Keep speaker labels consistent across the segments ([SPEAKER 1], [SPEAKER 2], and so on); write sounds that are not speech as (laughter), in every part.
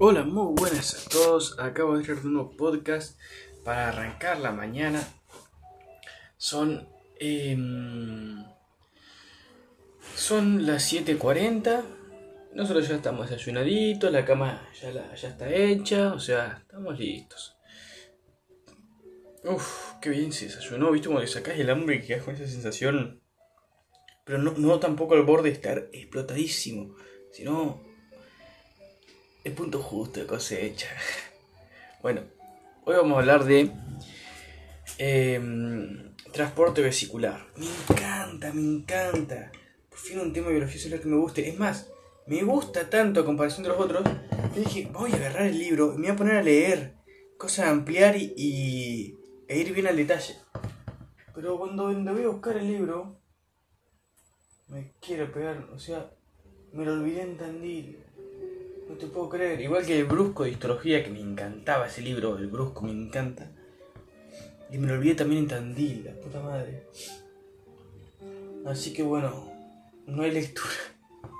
[SPEAKER 1] Hola, muy buenas a todos. Acabo de hacer un nuevo podcast para arrancar la mañana. Son. em, son las 7:40. Nosotros ya estamos desayunaditos, la cama ya, está hecha, o sea, estamos listos. Uf, qué bien se desayunó, viste como que sacás el hambre y quedás con esa sensación. Pero no, no tampoco al borde de estar explotadísimo, sino punto justo de cosecha. Bueno, hoy vamos a hablar de em, transporte vesicular. Me encanta, me encanta. Por fin un tema de biología celular que me guste. Es más, me gusta tanto a comparación de los otros que dije, voy a agarrar el libro y me voy a poner a leer. Cosa de ampliar y, y- e ir bien al detalle. Pero cuando, cuando voy a buscar el libro, me quiero pegar, o sea, me lo olvidé en Tandil. No te puedo creer. Igual que el Brusco de Histología, que me encantaba ese libro, el Brusco me encanta. Y me lo olvidé también en Tandil, la puta madre. Así que bueno, no hay lectura.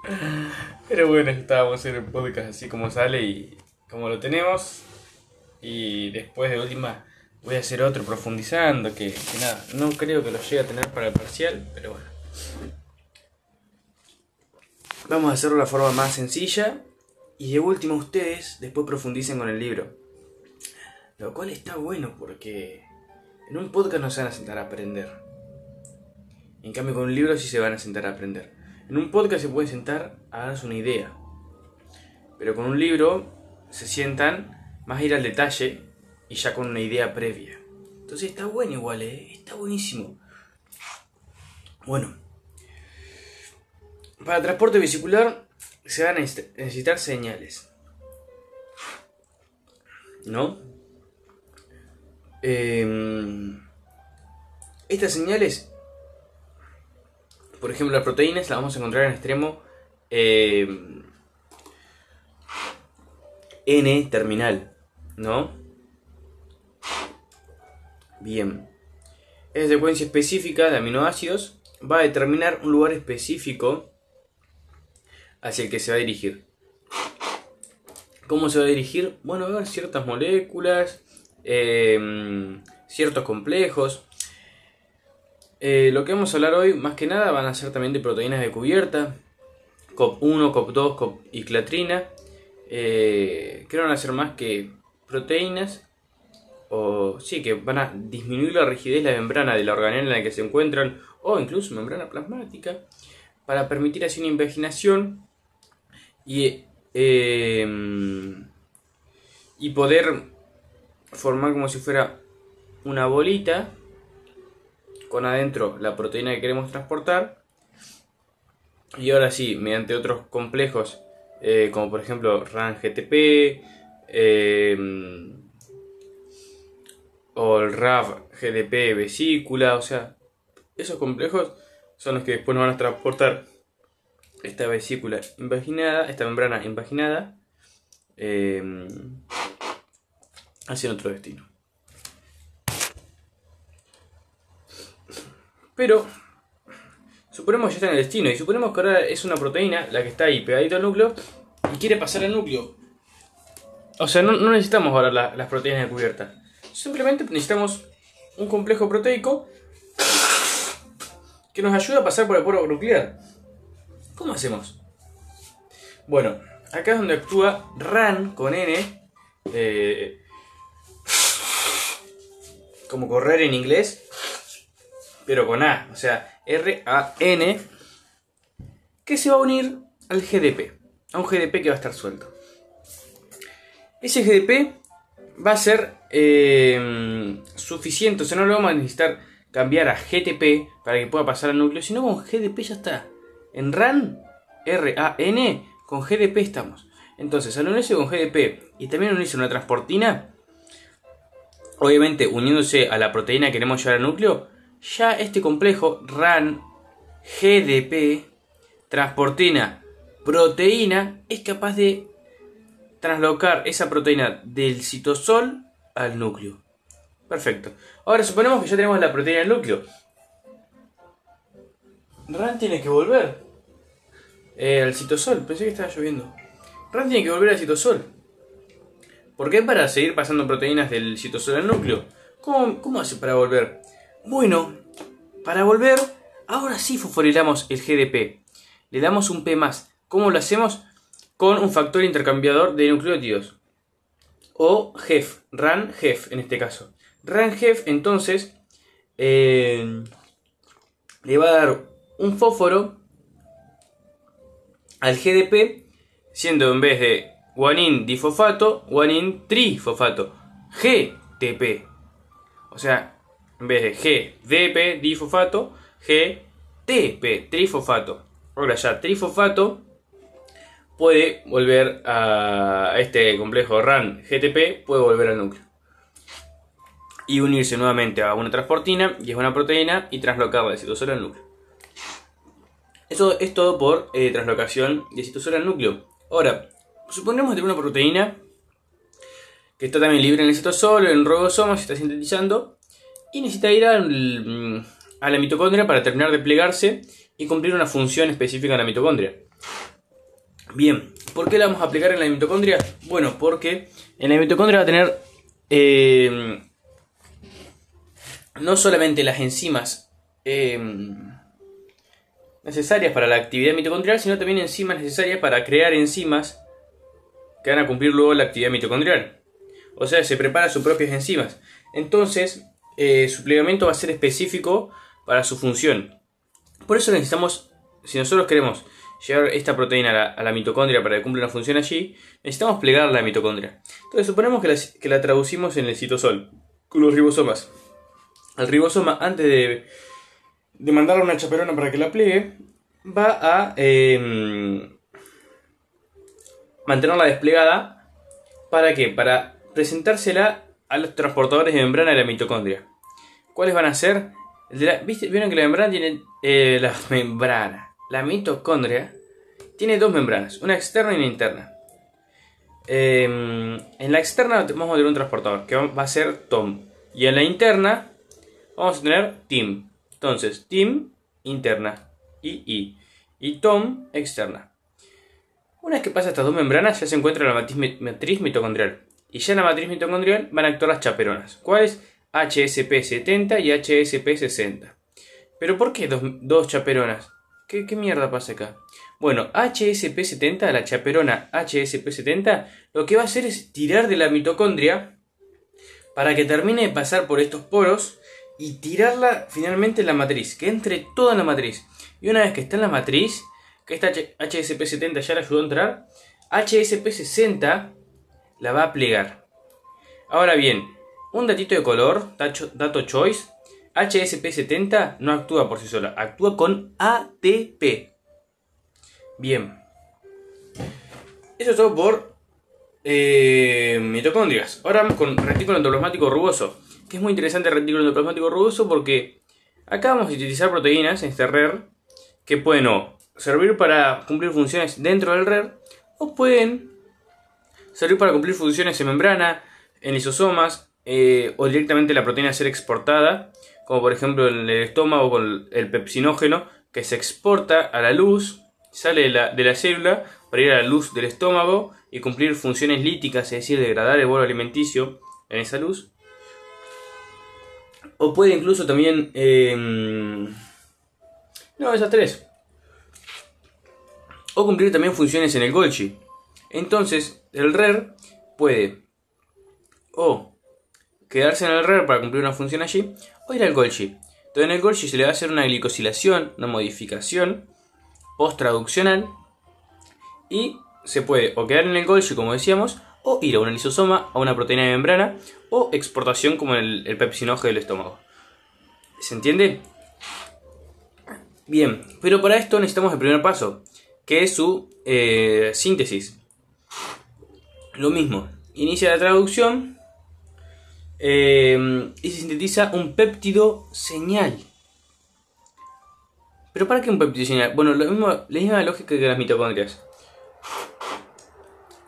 [SPEAKER 1] (laughs) Pero bueno, estábamos en el podcast así como sale y como lo tenemos. Y después de última voy a hacer otro profundizando, que, que nada, no creo que lo llegue a tener para el parcial, pero bueno. Vamos a hacerlo de la forma más sencilla y de última ustedes después profundicen con el libro. Lo cual está bueno porque en un podcast no se van a sentar a aprender. En cambio con un libro sí se van a sentar a aprender. En un podcast se puede sentar a darse una idea. Pero con un libro se sientan más a ir al detalle y ya con una idea previa. Entonces está bueno igual, ¿eh? Está buenísimo. Bueno. Para transporte vesicular se van a necesita- necesitar señales. ¿No? Em, estas señales, por ejemplo, las proteínas las vamos a encontrar en extremo em, N terminal, ¿no? Bien. Esa secuencia específica de aminoácidos va a determinar un lugar específico hacia el que se va a dirigir. ¿Cómo se va a dirigir? Bueno, haber ciertas moléculas, em, ciertos complejos. Eh, lo que vamos a hablar hoy, más que nada, van a ser también de proteínas de cubierta, COP1, COP2, COP y clatrina. Eh, que no van a ser más que proteínas, o sí, que van a disminuir la rigidez de la membrana de la organela en la que se encuentran, o incluso membrana plasmática, para permitir así una invaginación y, eh, y poder formar como si fuera una bolita con adentro la proteína que queremos transportar. Y ahora sí, mediante otros complejos eh, como por ejemplo RAN-GTP eh, o el RAV-GDP vesícula, o sea, esos complejos son los que después nos van a transportar esta vesícula invaginada, esta membrana invaginada, eh, hacia otro destino. Pero, suponemos que ya está en el destino, y suponemos que ahora es una proteína, la que está ahí pegadita al núcleo, y quiere pasar al núcleo. O sea, no, necesitamos ahora la- las proteínas de cubierta. Simplemente necesitamos un complejo proteico que nos ayude a pasar por el poro nuclear. ¿Cómo hacemos? Bueno, acá es donde actúa RAN con N, eh, como correr en inglés, pero con A, o sea, R-A-N, que se va a unir al GDP, a un GDP que va a estar suelto. Ese GDP va a ser eh, suficiente, o sea, no lo vamos a necesitar cambiar a GTP para que pueda pasar al núcleo, sino con GDP ya está. En RAN, R-A-N, con GDP estamos. Entonces, al unirse con GDP y también unirse a una transportina, obviamente uniéndose a la proteína que queremos llevar al núcleo, ya este complejo RAN, GDP, transportina, proteína, es capaz de traslocar esa proteína del citosol al núcleo. Perfecto. Ahora suponemos que ya tenemos la proteína del núcleo. Ran tiene que volver. Eh, al citosol. Pensé que estaba lloviendo. Ran tiene que volver al citosol. ¿Por qué? Para seguir pasando proteínas del citosol al núcleo. ¿Cómo, ¿Cómo hace para volver? Bueno, para volver, ahora sí fosforilamos el GDP. Le damos un P más. ¿Cómo lo hacemos? Con un factor intercambiador de nucleótidos. O GEF, RAN GEF en este caso. RAN GEF entonces eh, le va a dar un fósforo al GDP, siendo en vez de guanin difosfato, guanin trifosfato, GTP. O sea, en vez de GDP difosfato, GTP, trifosfato. Ahora ya trifosfato puede volver a este complejo RAN GTP, puede volver al núcleo. Y unirse nuevamente a una transportina, y es una proteína, y traslocarla de citosol al núcleo. Eso es todo por eh, translocación de citosol al núcleo. Ahora, suponemos que una proteína que está también libre en el citosol, en el se está sintetizando, y necesita ir mm, a la mitocondria para terminar de plegarse y cumplir una función específica en la mitocondria. Bien, ¿por qué la vamos a aplicar en la mitocondria? Bueno, porque en la mitocondria va a tener eh, no solamente las enzimas eh, necesarias para la actividad mitocondrial, sino también enzimas necesarias para crear enzimas que van a cumplir luego la actividad mitocondrial. O sea, se prepara sus propias enzimas. Entonces, eh, su plegamiento va a ser específico para su función. Por eso necesitamos, si nosotros queremos llevar esta proteína a la, mitocondria para que cumpla una función allí, necesitamos plegar la mitocondria. Entonces, suponemos que la, que la traducimos en el citosol, con los ribosomas. El ribosoma, antes de de mandarle una chaperona para que la pliegue, va a em, mantenerla desplegada. ¿Para qué? Para presentársela a los transportadores de membrana de la mitocondria. ¿Cuáles van a ser? ¿Vieron que la membrana tiene... Eh, la (laughs) membrana. La mitocondria tiene dos membranas, una externa y una interna. Em, en la externa vamos a tener un transportador que va a ser Tom. Y en la interna vamos a tener Tim. Entonces, Tim interna y I. Y Tom externa. Una vez que pasa estas dos membranas, ya se encuentra la matriz mitocondrial. Y ya en la matriz mitocondrial van a actuar las chaperonas. ¿Cuáles? HSP70 y HSP60. ¿Pero por qué dos, chaperonas? ¿Qué, ¿Qué, mierda pasa acá? Bueno, HSP70, la chaperona HSP70, lo que va a hacer es tirar de la mitocondria para que termine de pasar por estos poros y tirarla finalmente en la matriz, que entre toda la matriz. Y una vez que está en la matriz, que esta HSP70 ya la ayudó a entrar, HSP60 la va a plegar. Ahora bien, un datito de color, dato choice, HSP70 no actúa por sí sola, actúa con ATP. Bien. Eso es todo por eh, mitocondrias. Ahora con retículo endoplasmático rugoso que es muy interesante el retículo endoplasmático rugoso porque acá vamos a utilizar proteínas en este RER que pueden servir para cumplir funciones dentro del RER o pueden servir para cumplir funciones en membrana, en lisosomas eh, o directamente la proteína ser exportada, como por ejemplo en el estómago con el pepsinógeno que se exporta a la luz, sale de la, de la célula para ir a la luz del estómago y cumplir funciones líticas, es decir, degradar el bolo alimenticio en esa luz. O puede incluso también... Em, no, esas tres. O cumplir también funciones en el Golgi. Entonces, el RER puede o quedarse en el RER para cumplir una función allí, o ir al Golgi. Entonces en el Golgi se le va a hacer una glicosilación, una modificación post-traduccional, y se puede o quedar en el Golgi, como decíamos, o ir a una lisosoma, a una proteína de membrana, o exportación como el, el del estómago. ¿Se entiende? Bien, pero para esto necesitamos el primer paso, que es su eh, síntesis. Lo mismo, inicia la traducción eh, y se sintetiza un péptido señal. ¿Pero para qué un péptido señal? Bueno, lo mismo, la misma lógica que las mitocondrias.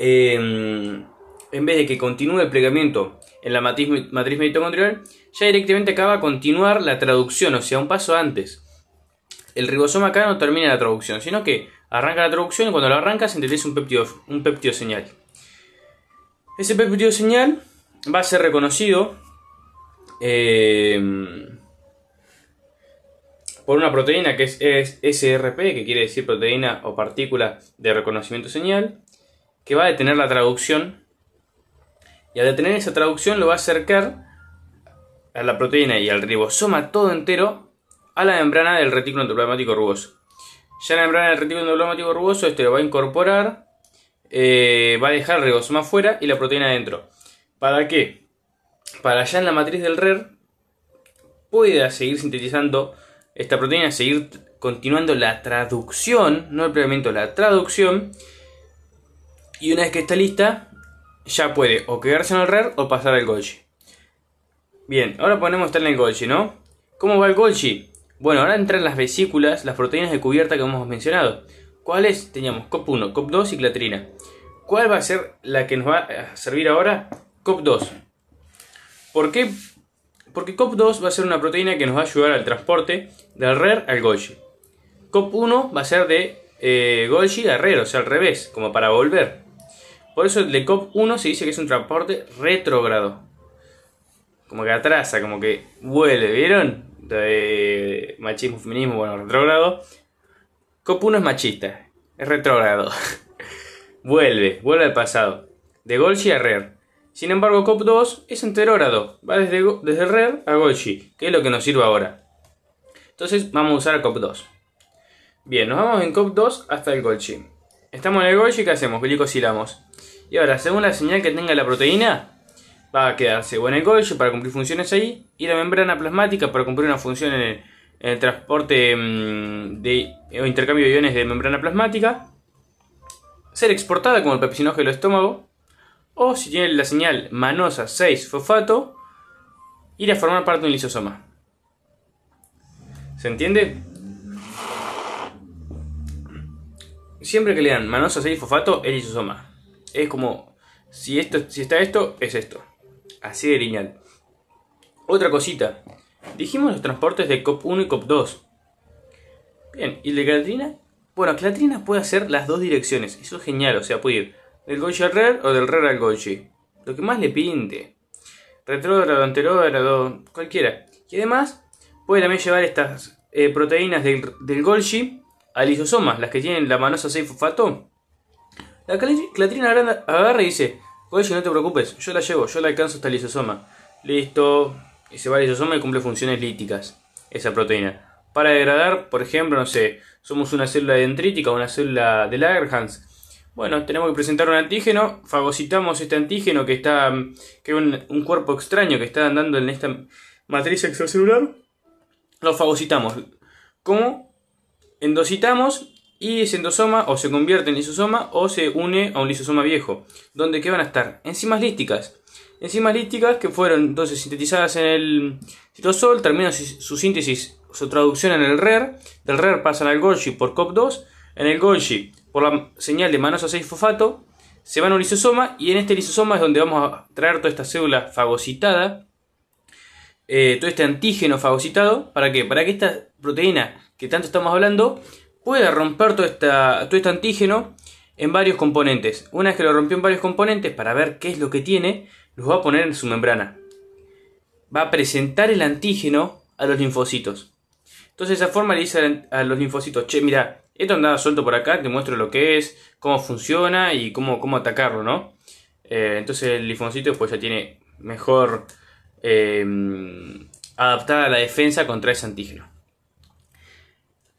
[SPEAKER 1] Eh, en vez de que continúe el plegamiento en la matriz, mitocondrial, ya directamente acaba a continuar la traducción, o sea, un paso antes. El ribosoma acá no termina la traducción, sino que arranca la traducción y cuando lo arranca sintetiza un péptido, un péptido señal. Ese péptido señal va a ser reconocido eh, por una proteína que es, SRP, que quiere decir proteína o partícula de reconocimiento señal, que va a detener la traducción. Y al detener esa traducción lo va a acercar a la proteína y al ribosoma todo entero a la membrana del retículo endoplasmático rugoso. Ya la membrana del retículo endoplasmático rugoso este lo va a incorporar, eh, va a dejar el ribosoma afuera y la proteína adentro. ¿Para qué? Para allá en la matriz del RER pueda seguir sintetizando esta proteína seguir continuando la traducción, no el pegamento, la traducción. Y una vez que está lista, ya puede o quedarse en el RER o pasar al Golgi. Bien, ahora ponemos estar en el Golgi, ¿no? ¿Cómo va el Golgi? Bueno, ahora entran las vesículas, las proteínas de cubierta que hemos mencionado. ¿Cuáles? Teníamos COP1, COP2 y clatrina. ¿Cuál va a ser la que nos va a servir ahora? COP2. ¿Por qué porque COP2 va a ser una proteína que nos va a ayudar al transporte del RER al Golgi. COP1 va a ser de eh, Golgi a RER, o sea, al revés, como para volver. Por eso el de COP1 se dice que es un transporte retrógrado. Como que atrasa, como que vuelve, ¿vieron? De machismo, feminismo, bueno, retrógrado. COP1 es machista, es retrógrado. (laughs) vuelve, vuelve al pasado. De Golgi a RER. Sin embargo, COP2 es enterógrado, va desde, desde RER a Golgi, que es lo que nos sirve ahora. Entonces vamos a usar COP2. Bien, nos vamos en COP2 hasta el Golgi. Estamos en el Golgi, ¿qué hacemos? Glicosilamos. Y ahora, según la señal que tenga la proteína, va a quedarse o en el Golgi para cumplir funciones ahí, y la membrana plasmática para cumplir una función en el, transporte mm, de, o intercambio de iones de membrana plasmática, ser exportada como el pepsinógeno estómago, o si tiene la señal manosa 6-fosfato, ir a formar parte de un lisosoma. ¿Se entiende? Siempre que lean manosa 6-fosfato es lisosoma. Es como, si, esto, si está esto, es esto. Así de lineal. Otra cosita. Dijimos los transportes de COP1 y COP2. Bien, ¿y de clatrina? Bueno, clatrina puede hacer las dos direcciones. Eso es genial, o sea, puede ir del Goji al RER o del RER al Goji. Lo que más le pinte. Retrógrado, anterógrado, cualquiera. Y además puede también llevar estas eh, proteínas del, del Golgi a lisosomas, las que tienen la manosa 6-fosfato. La clatrina agarra y dice, Golgi no te preocupes, yo la llevo, yo la alcanzo hasta el lisosoma. Listo, y se va al lisosoma y cumple funciones líticas, esa proteína. Para degradar, por ejemplo, no sé, somos una célula dendrítica o una célula de Langerhans bueno, tenemos que presentar un antígeno, fagocitamos este antígeno que está que es un, cuerpo extraño que está andando en esta matriz extracelular, lo fagocitamos. ¿Cómo? Endocitamos y ese endosoma o se convierte en lisosoma o se une a un lisosoma viejo, donde ¿qué van a estar? Enzimas lísticas. Enzimas lísticas que fueron entonces sintetizadas en el citosol, terminan su síntesis, su traducción en el RER, del RER pasan al Golgi por COP2, en el Golgi por la señal de manosa 6-fosfato, se van a un lisosoma y en este lisosoma es donde vamos a traer toda esta célula fagocitada, eh, todo este antígeno fagocitado, ¿para qué? Para que esta proteína que tanto estamos hablando pueda romper todo, esta, todo este antígeno en varios componentes. Una vez que lo rompió en varios componentes, para ver qué es lo que tiene, los va a poner en su membrana. Va a presentar el antígeno a los linfocitos. Entonces de esa forma le dice a los linfocitos, che, mira, esto andaba suelto por acá, te muestro lo que es, cómo funciona y cómo, cómo atacarlo, ¿no? Eh, entonces el linfocito pues ya tiene mejor eh, adaptada la defensa contra ese antígeno.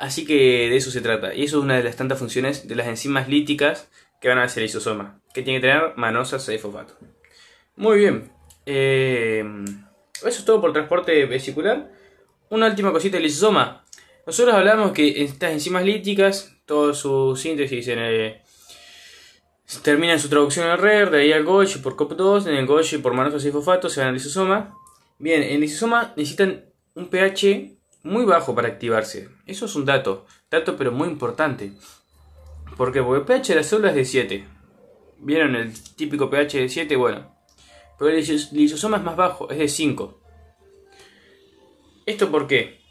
[SPEAKER 1] Así que de eso se trata. Y eso es una de las tantas funciones de las enzimas líticas que van a hacer el isosoma. Que tiene que tener manosa 6-fosfato. Muy bien. Eh, eso es todo por transporte vesicular. Una última cosita del lisosoma. Nosotros hablamos que estas enzimas líticas, toda su síntesis en el, termina en su traducción al RER, de ahí al Golgi por COP2, en el Golgi por manosa y fosfato, se van al lisosoma. Bien, en el lisosoma necesitan un pH muy bajo para activarse. Eso es un dato, dato pero muy importante. Porque el pH de la célula es de 7. ¿Vieron el típico pH de 7? Bueno. Pero el lisosoma es más bajo, es de 5. ¿Esto por qué?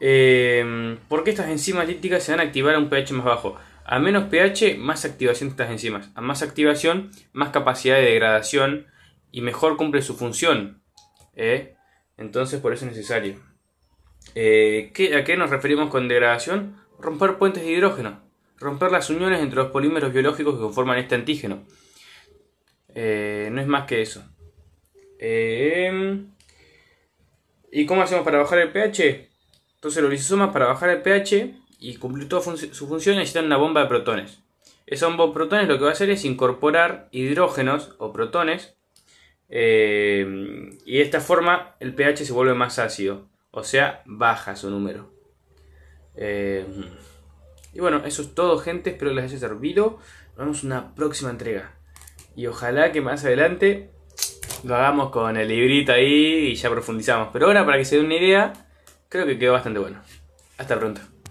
[SPEAKER 1] Eh, ¿Por qué estas enzimas líticas se van a activar a un pH más bajo? A menos pH, más activación de estas enzimas. A más activación, más capacidad de degradación y mejor cumple su función. ¿eh? Entonces, por eso es necesario. Eh, ¿A qué nos referimos con degradación? Romper puentes de hidrógeno. Romper las uniones entre los polímeros biológicos que conforman este antígeno. Eh, no es más que eso. ¿Y cómo hacemos para bajar el pH? Entonces los lisosomas para bajar el pH y cumplir toda su función necesitan una bomba de protones. Esa bomba de protones lo que va a hacer es incorporar hidrógenos o protones eh, y de esta forma el pH se vuelve más ácido, o sea, baja su número. Eh, y bueno, eso es todo gente, espero que les haya servido. Nos vemos en una próxima entrega. Y ojalá que más adelante lo hagamos con el librito ahí y ya profundizamos. Pero ahora, para que se den una idea, creo que quedó bastante bueno. Hasta pronto.